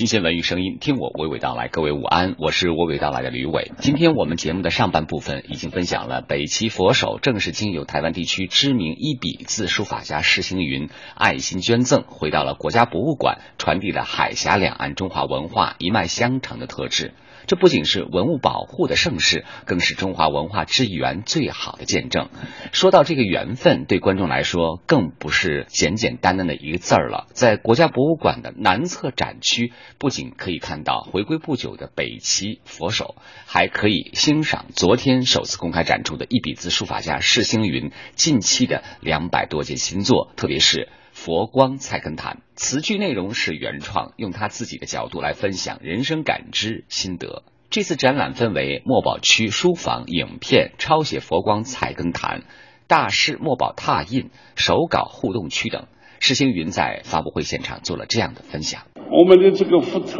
新鲜文娱声音，听我娓娓道来。各位午安，我是娓娓道来的吕伟。今天我们节目的上半部分已经分享了北齐佛手，正是经由台湾地区知名一笔字书法家释星云爱心捐赠，回到了国家博物馆，传递了海峡两岸中华文化一脉相承的特质。这不仅是文物保护的盛世，更是中华文化之源最好的见证。说到这个缘分，对观众来说更不是简简单单的一个字儿了。在国家博物馆的南侧展区，不仅可以看到回归不久的北齐佛手，还可以欣赏昨天首次公开展出的一笔字书法家释星云近期的两百多件新作，特别是。佛光菜根谭词句内容是原创，用他自己的角度来分享人生感知心得。这次展览分为墨宝区书房、影片、抄写佛光菜根谭、大师墨宝拓印、手稿互动区等。施星云在发布会现场做了这样的分享：我们的这个福特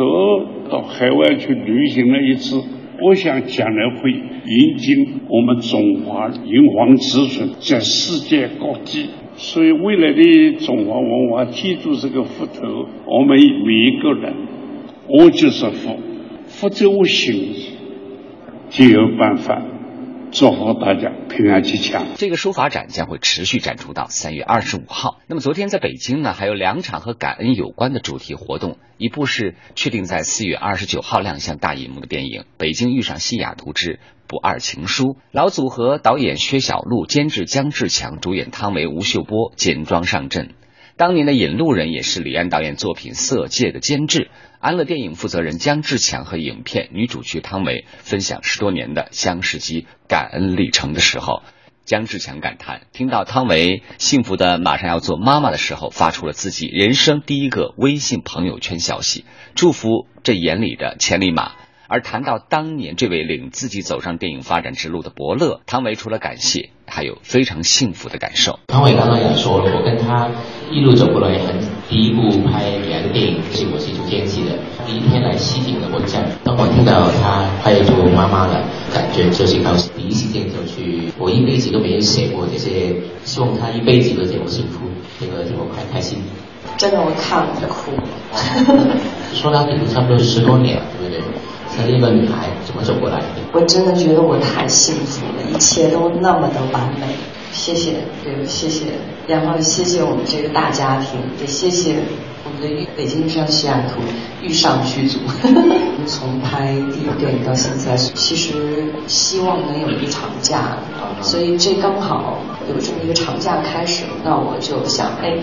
到海外去旅行了一次，我想将来会引进我们中华炎黄子孙在世界各地。所以，未来的中华文化记住这个佛头，我们每一个人，我就是佛，佛在我心里，就有办法做好大家平安吉祥。这个书法展将会持续展出到三月二十五号。那么，昨天在北京呢，还有两场和感恩有关的主题活动，一部是确定在四月二十九号亮相大银幕的电影《北京遇上西雅图之》。不二情书，老组合导演薛晓路，监制姜志强，主演汤唯、吴秀波简装上阵。当年的引路人也是李安导演作品《色戒》的监制。安乐电影负责人姜志强和影片女主角汤唯分享十多年的相识及感恩历程的时候，姜志强感叹：听到汤唯幸福的马上要做妈妈的时候，发出了自己人生第一个微信朋友圈消息，祝福这眼里的千里马。而谈到当年这位领自己走上电影发展之路的伯乐，汤唯除了感谢，还有非常幸福的感受。汤唯刚刚也说了，我跟他一路走过来，很第一部拍李安的电影是我是做编辑的，第一天来西景的我讲，当我听到他拍做妈妈的感觉，就是高兴，第一时间就去，我一辈子都没有写过这些，希望他一辈子都这么幸福，这个这么快开心。真的，我看了就哭了。说到底，差不多十多年，对不对？像一个女孩怎么走过来的？我真的觉得我太幸福了，一切都那么的完美。谢谢，对，谢谢，然后谢谢我们这个大家庭，也谢谢我们的《北京遇上西雅图》遇上剧组。从拍第一部电影到现在，其实希望能有一个长假，所以这刚好有这么一个长假开始，那我就想，哎，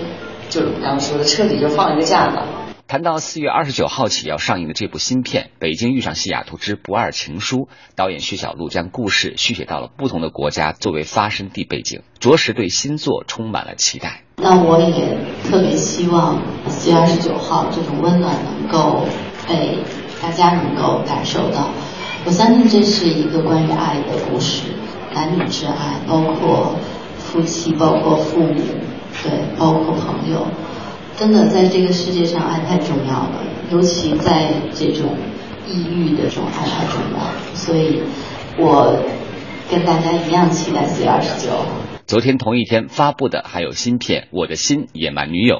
就是刚刚说的，彻底就放一个假吧。谈到四月二十九号起要上映的这部新片《北京遇上西雅图之不二情书》，导演徐小路将故事续写到了不同的国家作为发生地背景，着实对新作充满了期待。那我也特别希望四月二十九号这种温暖能够被大家能够感受到。我相信这是一个关于爱的故事，男女之爱，包括夫妻，包括父母，对，包括朋友。真的，在这个世界上，爱太重要了，尤其在这种抑郁的这种爱太重要。所以，我跟大家一样期待四月二十九。昨天同一天发布的还有新片《我的心野蛮女友》，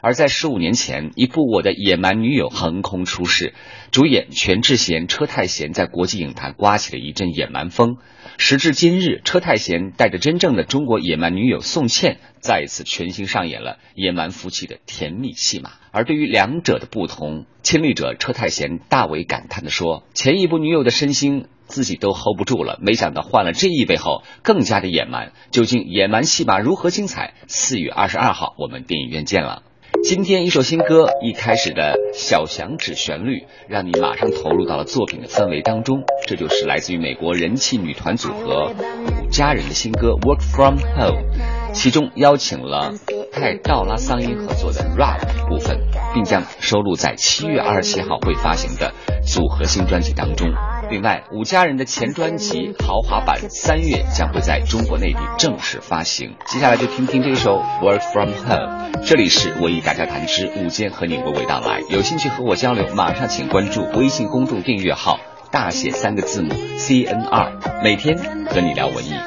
而在十五年前，一部《我的野蛮女友》横空出世，主演全智贤、车太贤在国际影坛刮起了一阵野蛮风。时至今日，车太贤带着真正的中国野蛮女友宋茜，再一次全新上演了野蛮夫妻的甜蜜戏码。而对于两者的不同，亲历者车太贤大为感叹地说：“前一部女友的身心自己都 hold 不住了，没想到换了这一位后更加的野蛮。究竟野蛮戏码如何精彩？四月二十二号我们电影院见了。”今天一首新歌，一开始的小响指旋律，让你马上投入到了作品的氛围当中。这就是来自于美国人气女团组合五家人的新歌《Work From Home》，其中邀请了泰道拉桑音合作的 rap 部分，并将收录在七月二十七号会发行的组合新专辑当中。另外，五家人的前专辑豪华版三月将会在中国内地正式发行。接下来就听听这首《Work From Home》。这里是我与大家谈之午间和你娓娓道来。有兴趣和我交流，马上请关注微信公众订阅号，大写三个字母 C N R，每天和你聊文艺。